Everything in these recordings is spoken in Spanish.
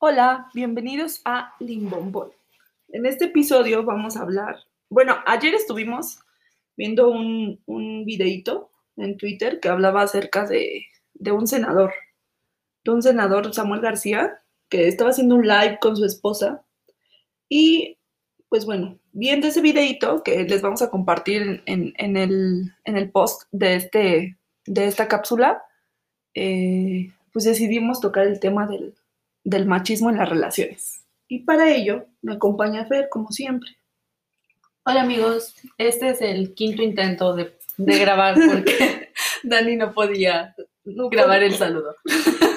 Hola, bienvenidos a Limbombol. En este episodio vamos a hablar, bueno, ayer estuvimos viendo un, un videíto en Twitter que hablaba acerca de, de un senador, de un senador Samuel García, que estaba haciendo un live con su esposa. Y pues bueno, viendo ese videíto que les vamos a compartir en, en, el, en el, post de, este, de esta cápsula, eh, pues decidimos tocar el tema del, del machismo en las relaciones. Y para ello me acompaña Fer, como siempre. Hola amigos, este es el quinto intento de, de grabar porque Dani no podía No grabar podía- el saludo.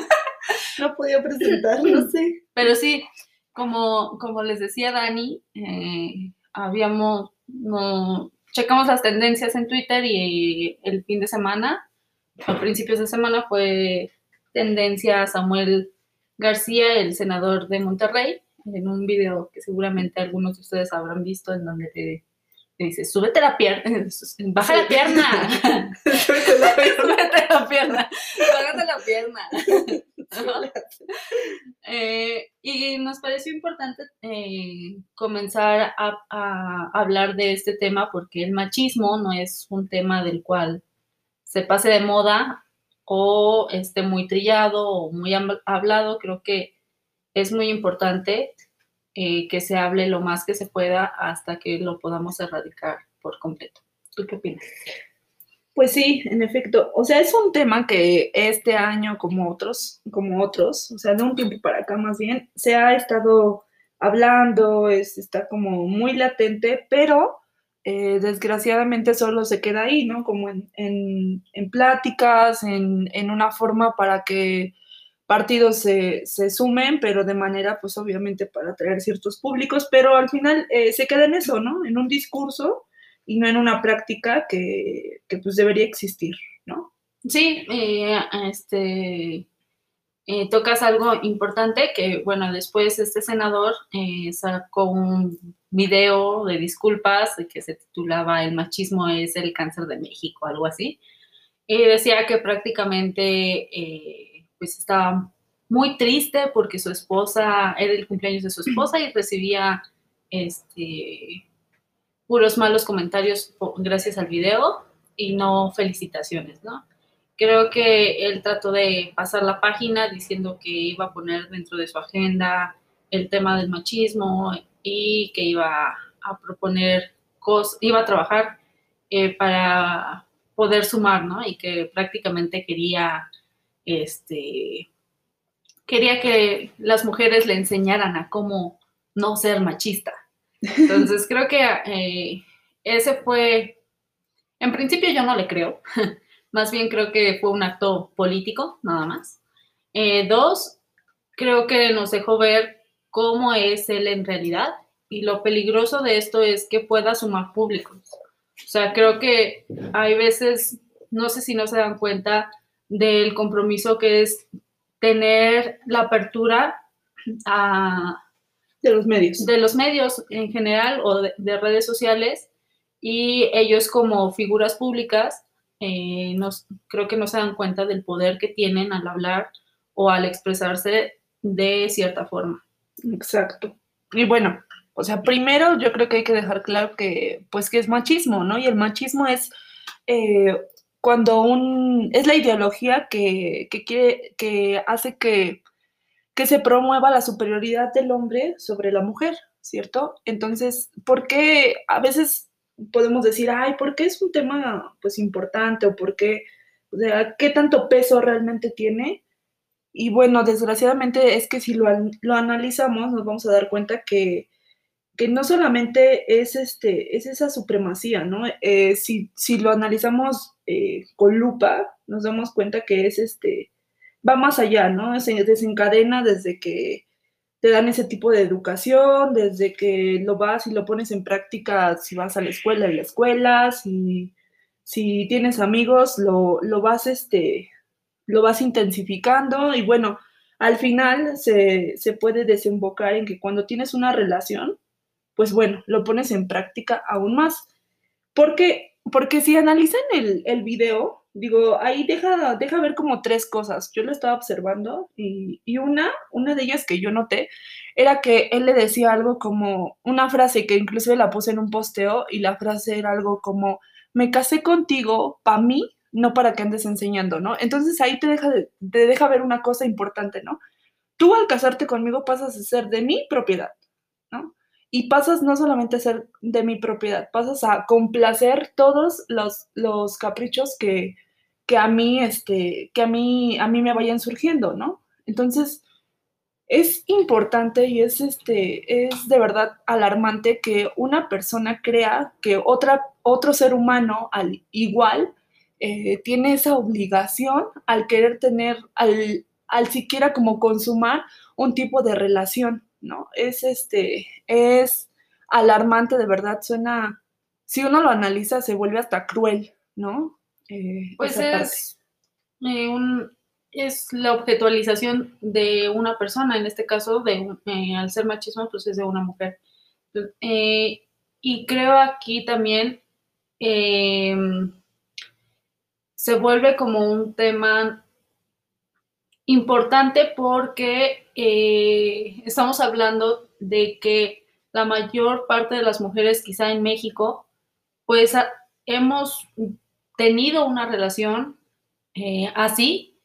No podía presentar, no sé. Pero sí, como, como les decía Dani, eh, habíamos, no, checamos las tendencias en Twitter y el fin de semana, a principios de semana, fue tendencia Samuel García, el senador de Monterrey, en un video que seguramente algunos de ustedes habrán visto en donde te, te dice, súbete la pierna, baja la pierna, súbete la pierna, bájate la pierna. Eh, y nos pareció importante eh, comenzar a, a hablar de este tema porque el machismo no es un tema del cual se pase de moda o esté muy trillado o muy hab- hablado. Creo que es muy importante eh, que se hable lo más que se pueda hasta que lo podamos erradicar por completo. ¿Tú qué opinas? Pues sí, en efecto. O sea, es un tema que este año, como otros, como otros, o sea, de un tiempo para acá más bien, se ha estado hablando, es, está como muy latente, pero eh, desgraciadamente solo se queda ahí, ¿no? Como en, en- en pláticas, en, en una forma para que partidos se, se sumen, pero de manera, pues obviamente para atraer ciertos públicos, pero al final eh, se queda en eso, ¿no? En un discurso y no en una práctica que, que, pues debería existir, ¿no? Sí, este, eh, tocas algo importante que, bueno, después este senador eh, sacó un video de disculpas que se titulaba El machismo es el cáncer de México, algo así, y decía que prácticamente eh, pues estaba muy triste porque su esposa, era el cumpleaños de su esposa y recibía este, puros malos comentarios gracias al video y no felicitaciones, ¿no? Creo que él trató de pasar la página diciendo que iba a poner dentro de su agenda el tema del machismo y que iba a proponer cosas, iba a trabajar eh, para poder sumar, ¿no? Y que prácticamente quería, este, quería que las mujeres le enseñaran a cómo no ser machista. Entonces creo que eh, ese fue, en principio yo no le creo, más bien creo que fue un acto político, nada más. Eh, dos, creo que nos dejó ver cómo es él en realidad y lo peligroso de esto es que pueda sumar públicos. O sea, creo que hay veces, no sé si no se dan cuenta del compromiso que es tener la apertura a, De los medios. de los medios en general o de, de redes sociales y ellos como figuras públicas eh, creo que no se dan cuenta del poder que tienen al hablar o al expresarse de cierta forma. Exacto. Y bueno, o sea, primero yo creo que hay que dejar claro que, pues, que es machismo, ¿no? Y el machismo es eh, cuando un, es la ideología que, que quiere, que hace que, que se promueva la superioridad del hombre sobre la mujer, ¿cierto? Entonces, ¿por qué a veces podemos decir, ay, ¿por qué es un tema, pues, importante? O ¿por qué, o sea, qué tanto peso realmente tiene? Y bueno, desgraciadamente es que si lo, lo analizamos nos vamos a dar cuenta que, que no solamente es, este, es esa supremacía, ¿no? Eh, si, si lo analizamos eh, con lupa, nos damos cuenta que es este, va más allá, ¿no? Se desencadena desde que te dan ese tipo de educación, desde que lo vas y lo pones en práctica, si vas a la escuela, en la escuela, si, si tienes amigos, lo, lo vas, este, lo vas intensificando y bueno, al final se, se puede desembocar en que cuando tienes una relación, pues bueno, lo pones en práctica aún más. Porque, porque si analizan el, el video, Digo, ahí deja, deja ver como tres cosas. Yo lo estaba observando y, y una, una de ellas que yo noté era que él le decía algo como una frase que inclusive la puse en un posteo y la frase era algo como, me casé contigo para mí, no para que andes enseñando, ¿no? Entonces ahí te deja, de, te deja ver una cosa importante, ¿no? Tú al casarte conmigo pasas a ser de mi propiedad, ¿no? Y pasas no solamente a ser de mi propiedad, pasas a complacer todos los, los caprichos que, que a mí, este, que a mí, a mí me vayan surgiendo, ¿no? Entonces, es importante y es, este, es de verdad alarmante que una persona crea que otra, otro ser humano al igual eh, tiene esa obligación al querer tener, al, al siquiera como consumar un tipo de relación, ¿no? Es este, es alarmante, de verdad, suena, si uno lo analiza, se vuelve hasta cruel, ¿no? Eh, pues es, eh, un, es la objetualización de una persona, en este caso, de, eh, al ser machismo, pues es de una mujer. y creo aquí también se vuelve como un tema importante porque estamos hablando de que la mayor parte de las mujeres, quizá en México, pues hemos tenido una relación eh, así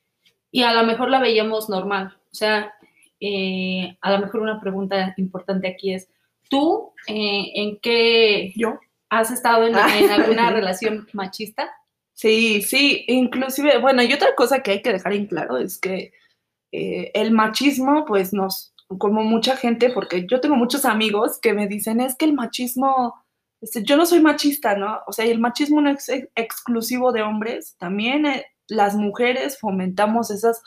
y a lo mejor la veíamos normal. O sea, eh, a lo mejor una pregunta importante aquí es, ¿tú eh, en qué yo has estado en, en alguna relación machista? Sí, sí, inclusive, bueno, y otra cosa que hay que dejar en claro es que el machismo, pues nos, como mucha gente, porque yo tengo muchos amigos que me dicen, es que el machismo este, yo no soy machista, ¿no? O sea, el machismo no es exclusivo de hombres, también eh, las mujeres fomentamos esas,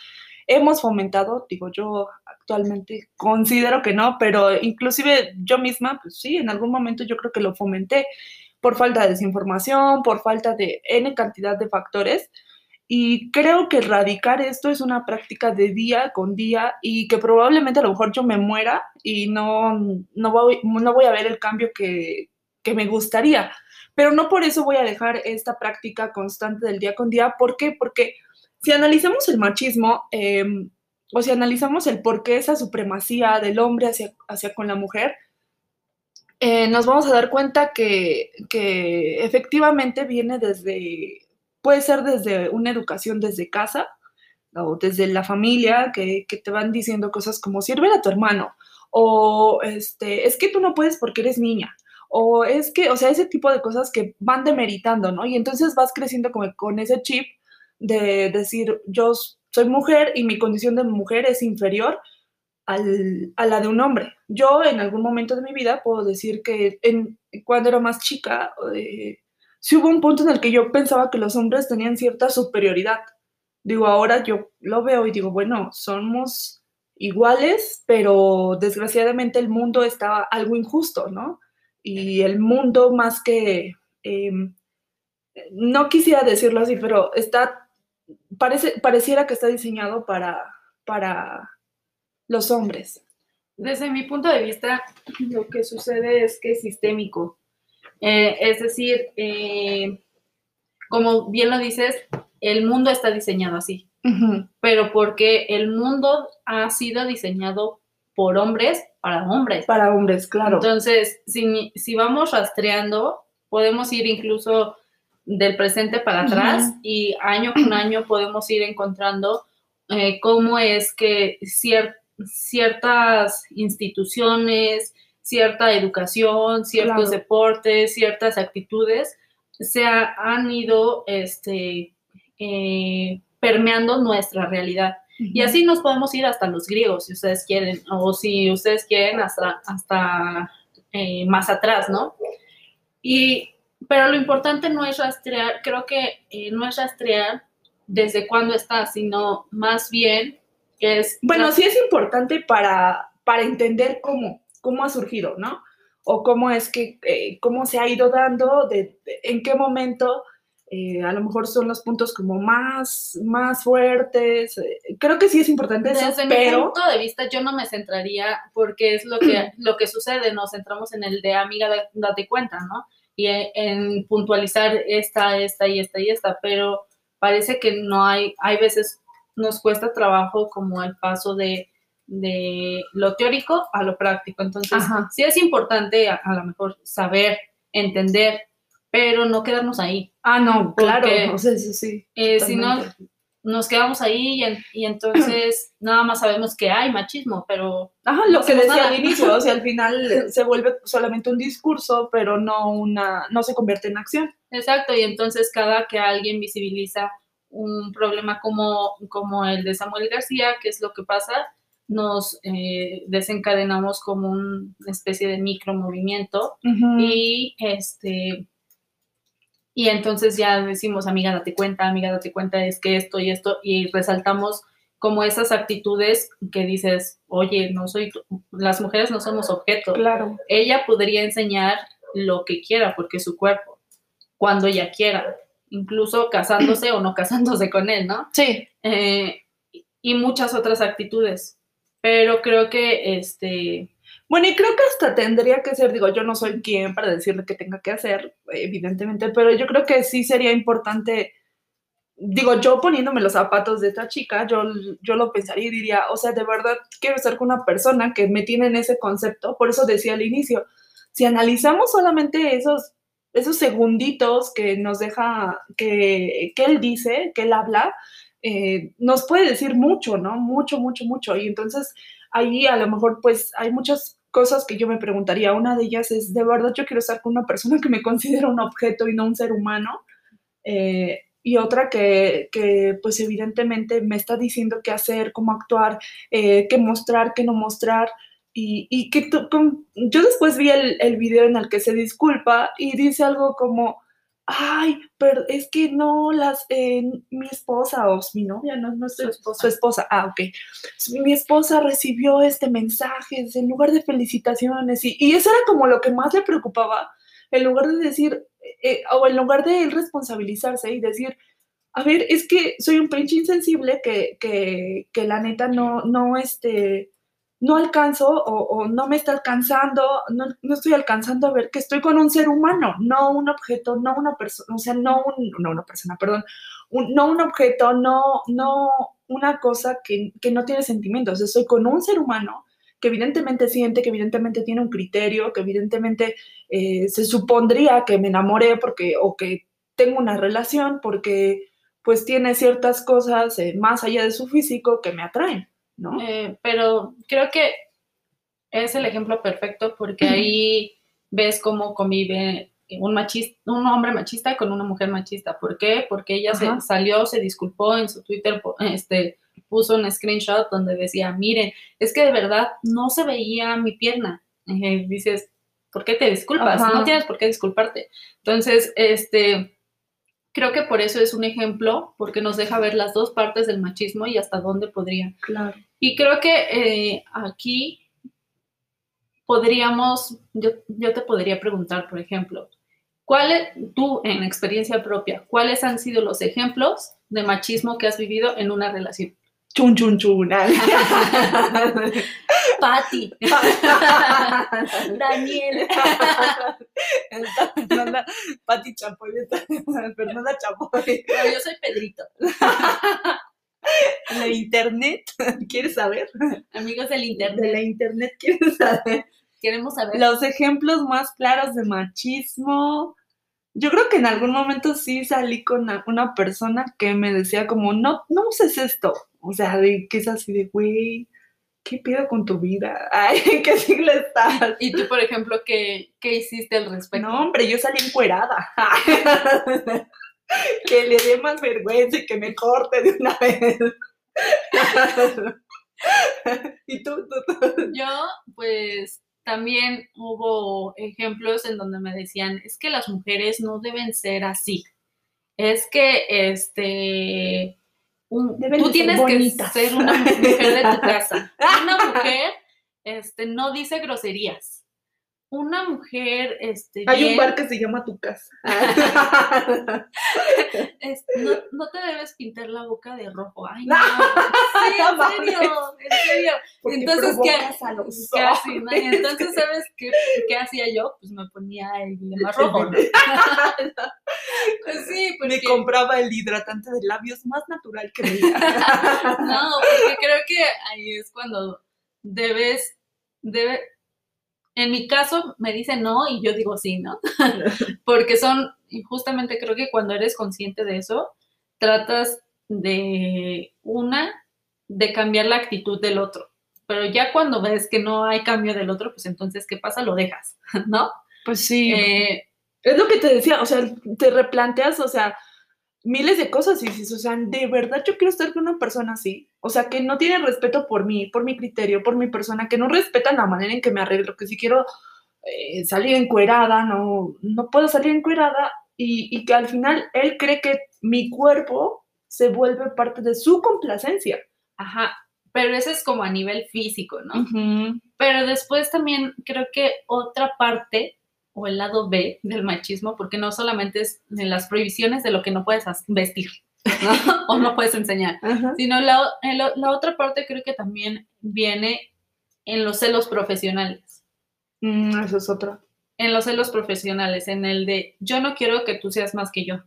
hemos fomentado, digo yo actualmente considero que no, pero inclusive yo misma, pues sí, en algún momento yo creo que lo fomenté por falta de desinformación, por falta de N cantidad de factores. Y creo que erradicar esto es una práctica de día con día y que probablemente a lo mejor yo me muera y no, no, voy, no voy a ver el cambio que, que me gustaría. Pero no por eso voy a dejar esta práctica constante del día con día. ¿Por qué? Porque si analizamos el machismo, em, o si analizamos el por qué esa supremacía del hombre hacia, hacia con la mujer, eh, nos vamos a dar cuenta que, que, efectivamente viene desde, puede ser desde una educación desde casa o desde la familia, que, te van diciendo cosas como sirve a tu hermano, o este, es que tú no puedes porque eres niña, o es que, o sea, ese tipo de cosas que van demeritando, ¿no? Y entonces vas creciendo como con ese chip de decir, yo soy mujer y mi condición de mujer es inferior al, a la de un hombre. Yo en algún momento de mi vida puedo decir que en, cuando era más chica, eh, sí hubo un punto en el que yo pensaba que los hombres tenían cierta superioridad. Digo, ahora yo lo veo y digo, bueno, somos iguales, pero desgraciadamente el mundo está algo injusto, ¿no? y el mundo más que, em, no quisiera decirlo así, pero está, parece, pareciera que está diseñado para, para los hombres. Desde mi punto de vista, lo que sucede es que es sistémico. Eh, es decir, eh, como bien lo dices, el mundo está diseñado así, pero porque el mundo ha sido diseñado por hombres para hombres. Para hombres, claro. Entonces, si, si vamos rastreando, podemos ir incluso del presente para atrás y año con año podemos ir encontrando eh, cómo es que ciertas instituciones, cierta educación, ciertos deportes, ciertas actitudes se han ido este, eh, permeando nuestra realidad. Y así nos podemos ir hasta los griegos, si ustedes quieren, o si ustedes quieren, hasta, hasta eh, más atrás, ¿no? Y, pero lo importante no es rastrear, creo que eh, no es rastrear desde cuándo está, sino más bien que es... Bueno, sí es importante para, para entender cómo, cómo ha surgido, ¿no? O cómo es que, eh, cómo se ha ido dando, de, en qué momento eh, a lo mejor son los puntos como más, más fuertes. Eh, creo que sí es importante eso, Desde mi punto de vista yo no me centraría porque es lo que, lo que sucede, nos centramos en el de amiga, date cuenta, ¿no? Y en puntualizar esta, esta y esta y esta, pero parece que no hay, hay veces nos cuesta trabajo como el paso de, de lo teórico a lo práctico. Entonces, sí es importante a, lo mejor saber, entender, pero no quedarnos ahí. Ah, no, claro, no sé, sí, sí. Eh, si no, nos quedamos ahí y, entonces nada más sabemos que hay machismo, pero... Ajá, lo que decía al inicio, o sea, al final se vuelve solamente un discurso, pero no una, no se convierte en acción. Exacto, y entonces cada que alguien visibiliza un problema como, como el de Samuel García, ¿qué es lo que pasa? Nos eh, desencadenamos como una especie de micromovimiento y este y entonces ya decimos, amiga, date cuenta, amiga, date cuenta, es que esto y esto, y resaltamos como esas actitudes que dices, oye, no soy, las mujeres no somos objeto. Claro. Ella podría enseñar lo que quiera, porque es su cuerpo, cuando ella quiera, incluso casándose o no casándose con él, ¿no? Sí. Eh, y muchas otras actitudes. Pero creo que este bueno, y creo que hasta tendría que ser, digo, yo no soy quien para decirle que tenga que hacer, evidentemente, pero yo creo que sí sería importante, digo, yo poniéndome los zapatos de esta chica, yo, yo lo pensaría y diría, o sea, de verdad quiero estar con una persona que me tiene en ese concepto, por eso decía al inicio, si analizamos solamente esos, esos segunditos que nos deja, que, que él dice, que él habla, eh, nos puede decir mucho, ¿no? Mucho, mucho, mucho. Y entonces ahí a lo mejor pues hay muchas cosas que yo me preguntaría. Una de ellas es, ¿de verdad yo quiero estar con una persona que me considera un objeto y no un ser humano? Eh, y otra que, que, pues evidentemente me está diciendo qué hacer, cómo actuar, eh, qué mostrar, qué no mostrar. Y, y que yo después vi el, el video en el que se disculpa y dice algo como, ay, pero es que no, las, eh, mi esposa o mi novia, no, no es su esposa. su esposa, ah, ok, mi esposa recibió este mensaje en lugar de felicitaciones y, y, eso era como lo que más le preocupaba, en lugar de decir, eh, o en lugar de él responsabilizarse y decir, a ver, es que soy un pinche insensible que, que, que la neta no, no, este, no alcanzo o, no me está alcanzando, no, estoy alcanzando a ver que estoy con un ser humano, no un objeto, no una persona, o sea, no, un, no una persona, perdón, no un objeto, no, no una cosa que, no tiene sentimientos, estoy con un ser humano que evidentemente siente, que evidentemente tiene un criterio, que evidentemente eh, se supondría que me enamoré porque, o que tengo una relación porque pues tiene ciertas cosas eh, más allá de su físico que me atraen. Eh, pero creo que es el ejemplo perfecto porque ahí ves cómo convive un, machista, un hombre machista con una mujer machista. ¿Por qué? Porque ella se salió, se disculpó en su Twitter, este, puso un screenshot donde decía, miren, es que de verdad no se veía mi pierna. Y dices, ¿por qué te disculpas? No tienes por qué disculparte. Entonces, este, creo que por eso es un ejemplo, porque nos deja ver las dos partes del machismo y hasta dónde podría. Claro. Y creo que eh, aquí podríamos, yo, te podría preguntar, por ejemplo, ¿cuáles, tú en experiencia propia, cuáles han sido los ejemplos de machismo que has vivido en una relación? Chun, chun, chun. Patti. Daniel. Patti Chapoy. Fernanda Chapoy. No, yo soy Pedrito. La internet, ¿quieres saber? Amigos del internet. De la internet, ¿quieres saber? Queremos saber. Los ejemplos más claros de machismo. Yo creo que en algún momento sí salí con una, persona que me decía como, no, no uses esto. O sea, de que es así de, güey, ¿qué pido con tu vida? Ay, ¿en qué siglo estás? Y tú, por ejemplo, ¿qué, qué hiciste al respecto? No, hombre, yo salí encuerada. que le dé más vergüenza y que me corte de una vez. ¿Y tú, Yo, pues también hubo ejemplos en donde me decían, es que las mujeres no deben ser así. Es que, este, tú tienes que ser una mujer de tu casa. Una mujer, este, no dice groserías una mujer, este, Hay un bar que se llama Tu Casa. no, no, te debes pintar la boca de rojo. Ay, no. Sí, en serio, en serio. Entonces, ¿qué, ¿qué así, no? Entonces, ¿sabes qué, qué, hacía yo? Pues me ponía el más rojo, ¿no? Pues sí, Me porque... compraba el hidratante de labios más natural que veía. No, porque creo que ahí es cuando debes, debe, en mi caso me dice no y yo digo sí, ¿no? Porque son, justamente creo que cuando eres consciente de eso, tratas de una, de cambiar la actitud del otro. Pero ya cuando ves que no hay cambio del otro, pues entonces, ¿qué pasa? Lo dejas, ¿no? Pues sí. Eh, Es lo que te decía, o sea, te replanteas, o sea, miles de cosas y dices, o sea, de verdad yo quiero estar con una persona así, o sea, que no tiene respeto por mí, por mi criterio, por mi persona, que no respetan la manera en que me arreglo, que si quiero eh, salir encuerada, no, no puedo salir encuerada y, y que al final él cree que mi cuerpo se vuelve parte de su complacencia. ajá, pero eso es como a nivel físico, ¿no? Pero después también creo que otra parte o el lado B del machismo, porque no solamente es de las prohibiciones de lo que no puedes vestir ¿no? o no puedes enseñar, Ajá. sino la, la otra parte creo que también viene en los celos profesionales. Mm, eso es otra. En los celos profesionales, en el de yo no quiero que tú seas más que yo.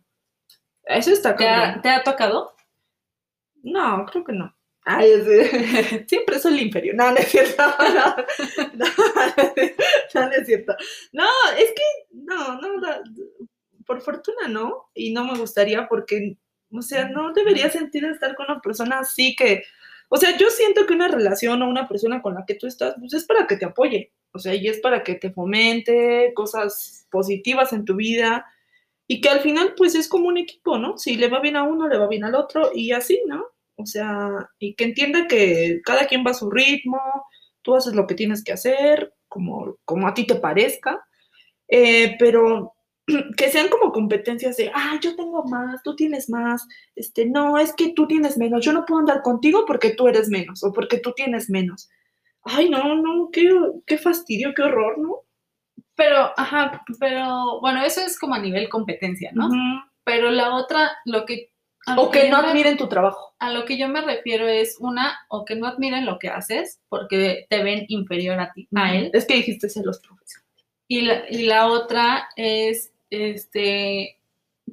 Eso está ¿Te ha, te ha tocado? No, creo que no. Ay, es- siempre soy el inferior. No, no es cierto. No, no, no es cierto. No, es que, no, no, por fortuna no. Y no me gustaría porque, o sea, no debería sentir estar con una persona así que, o sea, yo siento que una relación o una persona con la que tú estás, pues es para que te apoye. O sea, y es para que te fomente cosas positivas en tu vida. Y que al final, pues es como un equipo, ¿no? Si le va bien a uno, le va bien al otro y así, ¿no? O sea, y que entienda que cada quien va a su ritmo, tú haces lo que tienes que hacer, como, como a ti te parezca, eh, pero que sean como competencias de, ah, yo tengo más, tú tienes más, este, no, es que tú tienes menos, yo no puedo andar contigo porque tú eres menos o porque tú tienes menos. Ay, no, no, qué, qué fastidio, qué horror, ¿no? Pero, ajá, pero bueno, eso es como a nivel competencia, ¿no? Pero la otra, lo que... lo O que no admiren tu trabajo. A lo que yo me refiero es una, o que no admiren lo que haces porque te ven inferior a ti, a él. Es que dijiste celos profesionales. Y la, y la otra es, este,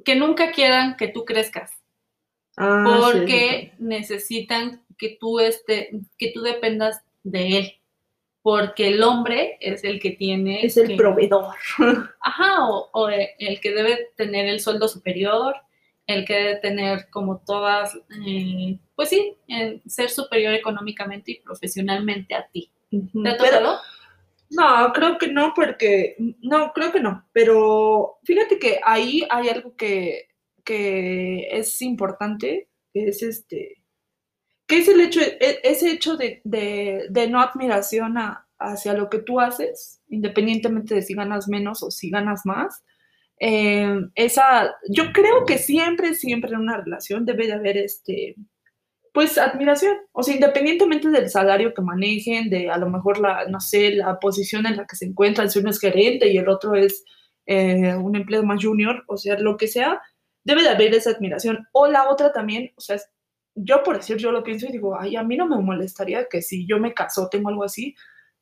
que nunca quieran que tú crezcas Ah, sí, porque necesitan que tú, este, que tú dependas de él. Porque el hombre es el que tiene... Es el que- proveedor. Ajá, o, o el que debe tener el sueldo superior, el que debe tener como todas, eh, pues sí, el ser superior económicamente y profesionalmente a ti. ¿Te ha Mm, Pero- tocado? No, creo que no, porque no, creo que no, pero fíjate que ahí hay algo que, que es importante, que es este, que es el hecho, e- ese hecho de, de- de no admiración hacia lo que tú haces, independientemente de si ganas menos o si ganas más. eh, esa, yo creo que siempre, siempre en una relación debe de haber este, pues admiración, o sea, independientemente del salario que manejen, de a lo mejor la, no sé, la posición en la que se encuentran, si uno es gerente y el otro es eh, un empleo más junior, o sea, lo que sea, debe de haber esa admiración. O la otra también, o sea, yo por decir, yo lo pienso y digo, ay, a mí no me molestaría que si yo me caso, tengo algo así,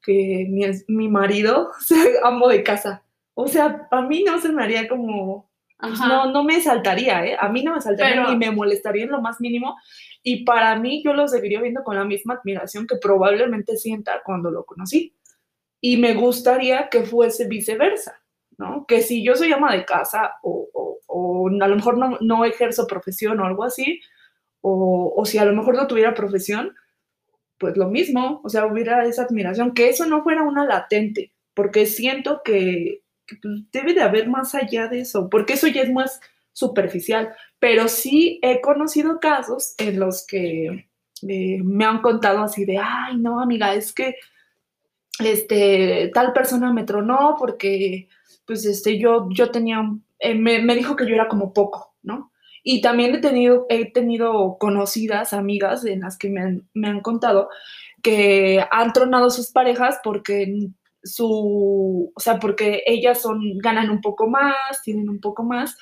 que mi, mi marido sea amo de casa. O sea, a mí no se me haría como, pues no, no me saltaría, ¿eh? A mí no me saltaría Pero- ni me molestaría en lo más mínimo. Y para mí yo lo seguiría viendo con la misma admiración que probablemente sienta cuando lo conocí. Y me gustaría que fuese viceversa, ¿no? Que si yo soy ama de casa o, o- o a lo mejor no, no ejerzo profesión o algo así, o, o si a lo mejor no tuviera profesión, pues lo mismo, o sea, hubiera esa admiración, que eso no fuera una latente, porque siento que, pues, debe de haber más allá de eso, porque eso ya es más superficial, pero sí he conocido casos en los que eh, me han contado así de, ay, no, amiga, es que este, tal persona me tronó porque, pues, este, yo, yo tenía, eh, me, me dijo que yo era como poco, ¿no? Y también he tenido, he tenido conocidas, amigas, en las que me me han contado que han tronado sus parejas porque su, o sea, porque ellas son, ganan un poco más, tienen un poco más,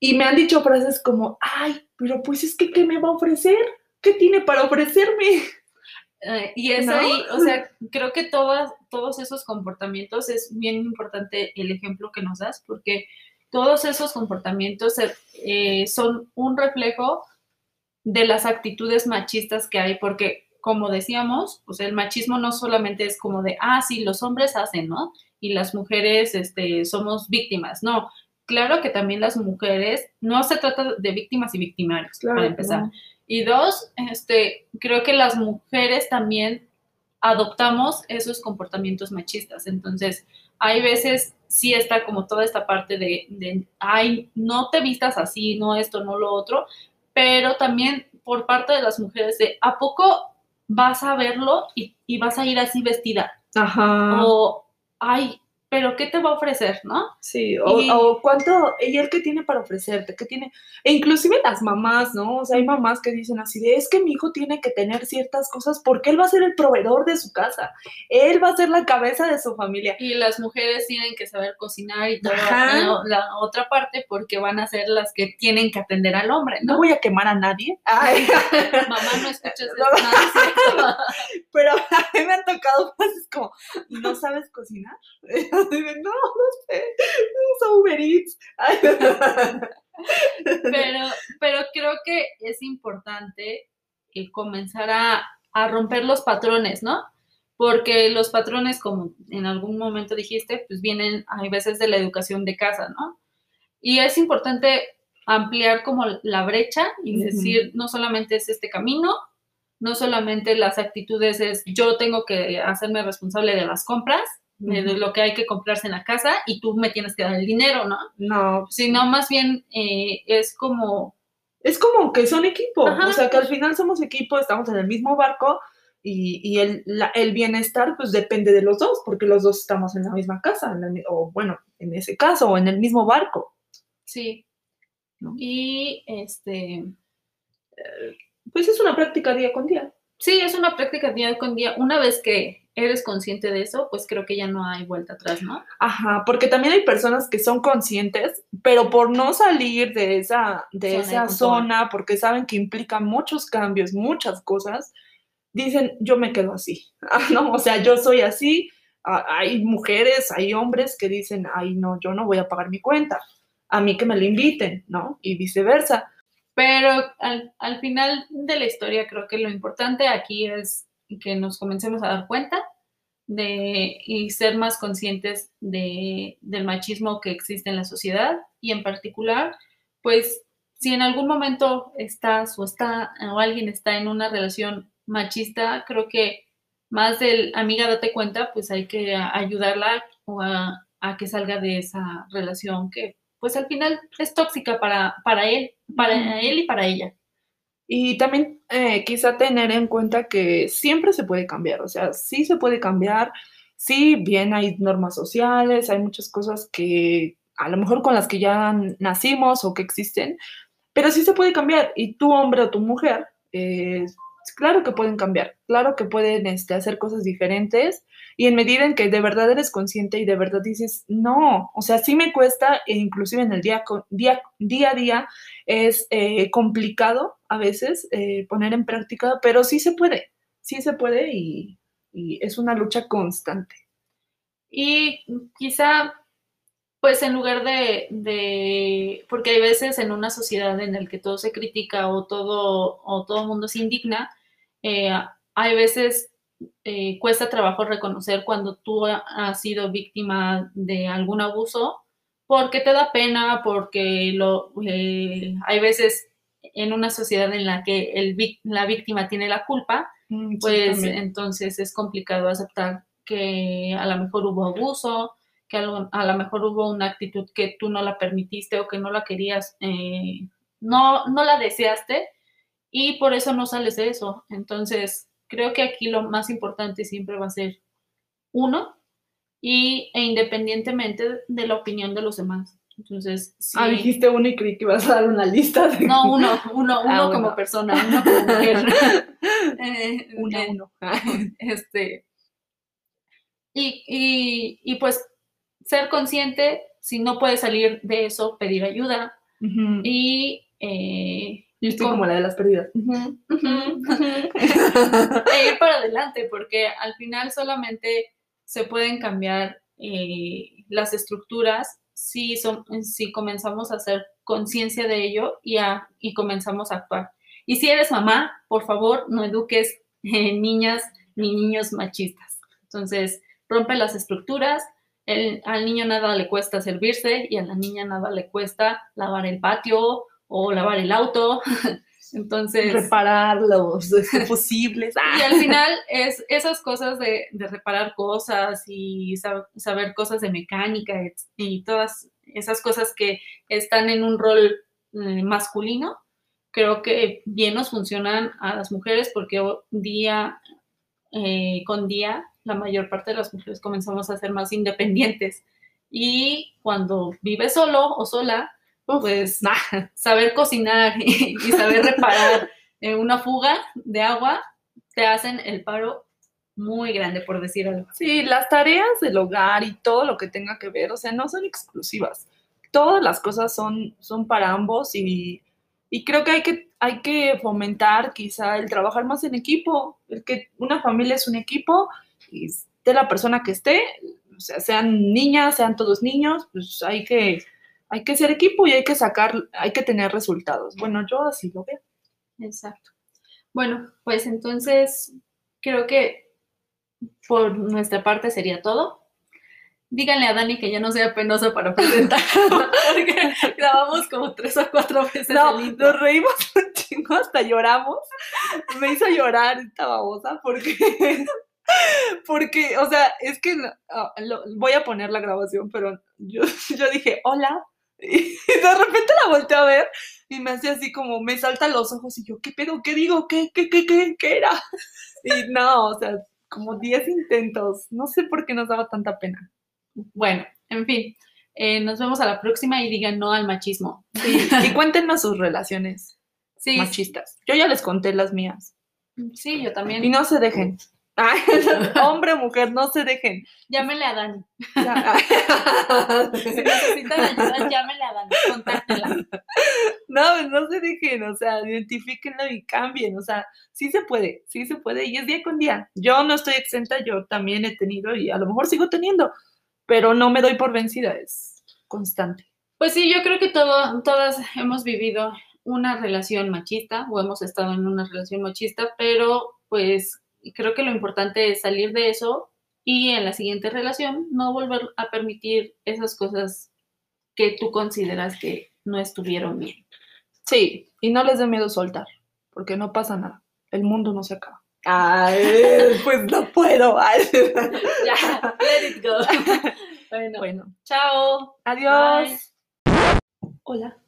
y me han dicho frases como, ay, pero pues es que, ¿qué me va a ofrecer? ¿Qué tiene para ofrecerme? Eh, y es ¿No? ahí, o sea, creo que todas, todos esos comportamientos es bien importante el ejemplo que nos das, porque todos esos comportamientos eh, son un reflejo de las actitudes machistas que hay, porque como decíamos, pues el machismo no solamente es como de, ah, sí, los hombres hacen, ¿no? Y las mujeres este, somos víctimas, no. Claro que también las mujeres, no se trata de víctimas y victimarios, para empezar. Y dos, este, creo que las mujeres también adoptamos esos comportamientos machistas. Entonces, hay veces sí está como toda esta parte de, de, ay, no te vistas así, no esto, no lo otro, pero también por parte de las mujeres de, ¿a poco vas a verlo y, y vas a ir así vestida? Ajá. O, ay, pero ¿qué te va a ofrecer, no? Sí, o, Y- o cuánto, ella el que tiene para ofrecerte, qué tiene, e inclusive las mamás, ¿no? O sea, hay mamás que dicen así de, es que mi hijo tiene que tener ciertas cosas porque él va a ser el proveedor de su casa, él va a ser la cabeza de su familia. Y las mujeres tienen que saber cocinar y toda la, la otra parte porque van a ser las que tienen que atender al hombre, No ¿no? voy a quemar a nadie, Ay, Mamá, no escuches No. nada es cierto. pero a mí me han tocado frases como, ¿no sabes cocinar? No, no sé, usa Uber Eats. Ay. pero, pero creo que es importante eh, comenzar a, a romper los patrones, ¿no? Porque los patrones, como en algún momento dijiste, pues vienen, hay veces de la educación de casa, ¿no? Y es importante ampliar como la brecha y decir, no solamente es este camino, no solamente las actitudes es yo tengo que hacerme responsable de las compras, de, lo que hay que comprarse en la casa y tú me tienes que dar el dinero, ¿no? No, Sino más bien eh, es como es como que son equipo, Ajá. o sea, que al final somos equipo, estamos en el mismo barco y, y el, la- el bienestar pues depende de los dos, porque los dos estamos en la misma casa, la o bueno, en ese caso, o en el mismo barco. Sí. ¿No? Y este, Pues es una práctica día con día. Sí, es una práctica día con día. Una vez que eres consciente de eso, pues creo que ya no hay vuelta atrás, ¿no? Ajá, porque también hay personas que son conscientes, pero por no salir de esa, de Zona de esa confort. zona, porque saben que implica muchos cambios, muchas cosas, dicen, yo me quedo así. Ah, no, o sea, yo soy así. Ah, hay mujeres, hay hombres que dicen, ay, no, yo no voy a pagar mi cuenta. A mí que me lo inviten, ¿no? Y viceversa. Pero al, al final de la historia creo que lo importante aquí es que nos comencemos a dar cuenta de y ser más conscientes de, del machismo que existe en la sociedad y en particular, pues si en algún momento estás o está o alguien está en una relación machista, creo que más del amiga date cuenta, pues hay que ayudarla o a, a que salga de esa relación que pues al final es tóxica para, para él, para él y para ella. Y también eh, quizá tener en cuenta que siempre se puede cambiar, o sea, sí se puede cambiar, sí, bien hay normas sociales, hay muchas cosas que a lo mejor con las que ya nacimos o que existen, pero sí se puede cambiar. Y tu hombre o tu mujer, eh, claro que pueden cambiar, claro que pueden este, hacer cosas diferentes y en medida en que de verdad eres consciente y de verdad dices, no, o sea, sí me cuesta, e inclusive en el día, día, día a día es eh, complicado a veces eh, poner en práctica, pero sí se puede, sí se puede y, es una lucha constante. Y quizá, pues en lugar de, porque hay veces en una sociedad en la que todo se critica o todo, o todo mundo se indigna, eh, hay veces eh, cuesta trabajo reconocer cuando tú ha- has sido víctima de algún abuso, porque te da pena, porque lo, eh, hay veces en una sociedad en la que el, la víctima tiene la culpa, Mm, sí, pues también. entonces es complicado aceptar que a lo mejor hubo abuso, que a lo, a lo mejor hubo una actitud que tú no la permitiste o que no la querías, eh, no, no la deseaste y por eso no sales de eso. Entonces, creo que aquí lo más importante siempre va a ser uno y, e independientemente de la opinión de los demás. Entonces, sí, Ah, dijiste uno y creí que ibas a dar una lista de... no uno, uno, uno Ah, como bueno. persona, uno como mujer. Eh, Uno eh, uno. este, y, y, y pues ser consciente, si no puedes salir de eso, pedir ayuda y... eh, Yo estoy como la de las ujú, e ir para adelante, porque al final solamente se pueden cambiar eh, las estructuras si, son, si comenzamos a hacer conciencia de ello y, a, y comenzamos a actuar. Y si eres mamá, por favor, no eduques eh, niñas ni niños machistas. Entonces, rompe las estructuras. El, al niño nada le cuesta servirse y a la niña nada le cuesta lavar el patio o lavar el auto. Entonces. Reparar los posibles. Y al final es esas cosas de, reparar cosas y saber cosas de mecánica y todas esas cosas que están en un rol eh, masculino, creo que bien nos funcionan a las mujeres porque día eh, con día la mayor parte de las mujeres comenzamos a ser más independientes. Y cuando vives solo o sola, pues saber cocinar y, saber reparar una fuga de agua te hacen el paro muy grande, por decir algo. Sí, las tareas del hogar y todo lo que tenga que ver, o sea, no son exclusivas. Todas las cosas son, son para ambos y, y creo que hay, que hay que fomentar quizá el trabajar más en equipo, el que una familia es un equipo y de la persona que esté, o sea, sean niñas, sean todos niños, pues hay que hay que ser equipo y hay que sacar, hay que tener resultados. Bueno, yo así lo veo. Exacto. Bueno, pues entonces creo que por nuestra parte sería todo. Díganle a Dani que ya no sea penosa para presentar, porque grabamos como tres o cuatro veces. No, nos reímos un chingo, hasta lloramos. Me hizo llorar esta babosa porque porque, o sea, es que ah, voy a poner la grabación, pero yo, yo dije, hola, y de repente la volteé a ver y me hace así como, me saltan los ojos y yo, ¿qué pedo? ¿Qué digo? ¿Qué, qué, qué, qué, qué era? Y no, o sea, como 10 intentos. No sé por qué nos daba tanta pena. Bueno, en fin, eh, nos vemos a la próxima y digan no al machismo. y cuéntenos sus relaciones machistas. Yo ya les conté las mías. Sí, yo también. Y no se dejen. Ay, hombre, mujer, no se dejen. Llámenle a Dani. Si necesitan ayuda, llámenle a Dani, contáctela. No, no se dejen, o sea, identifíquenlo y cambien, o sea, sí se puede, sí se puede y es día con día. Yo no estoy exenta, yo también he tenido y a lo mejor sigo teniendo, pero no me doy por vencida, es constante. Pues sí, yo creo que todo, todas hemos vivido una relación machista o hemos estado en una relación machista, pero pues creo que lo importante es salir de eso y en la siguiente relación no volver a permitir esas cosas que tú consideras que no estuvieron bien. Sí, y no les dé miedo soltar, porque no pasa nada. El mundo no se acaba. Ay, pues no puedo. ya, let it go. Bueno, bueno. chao. Adiós. Hola.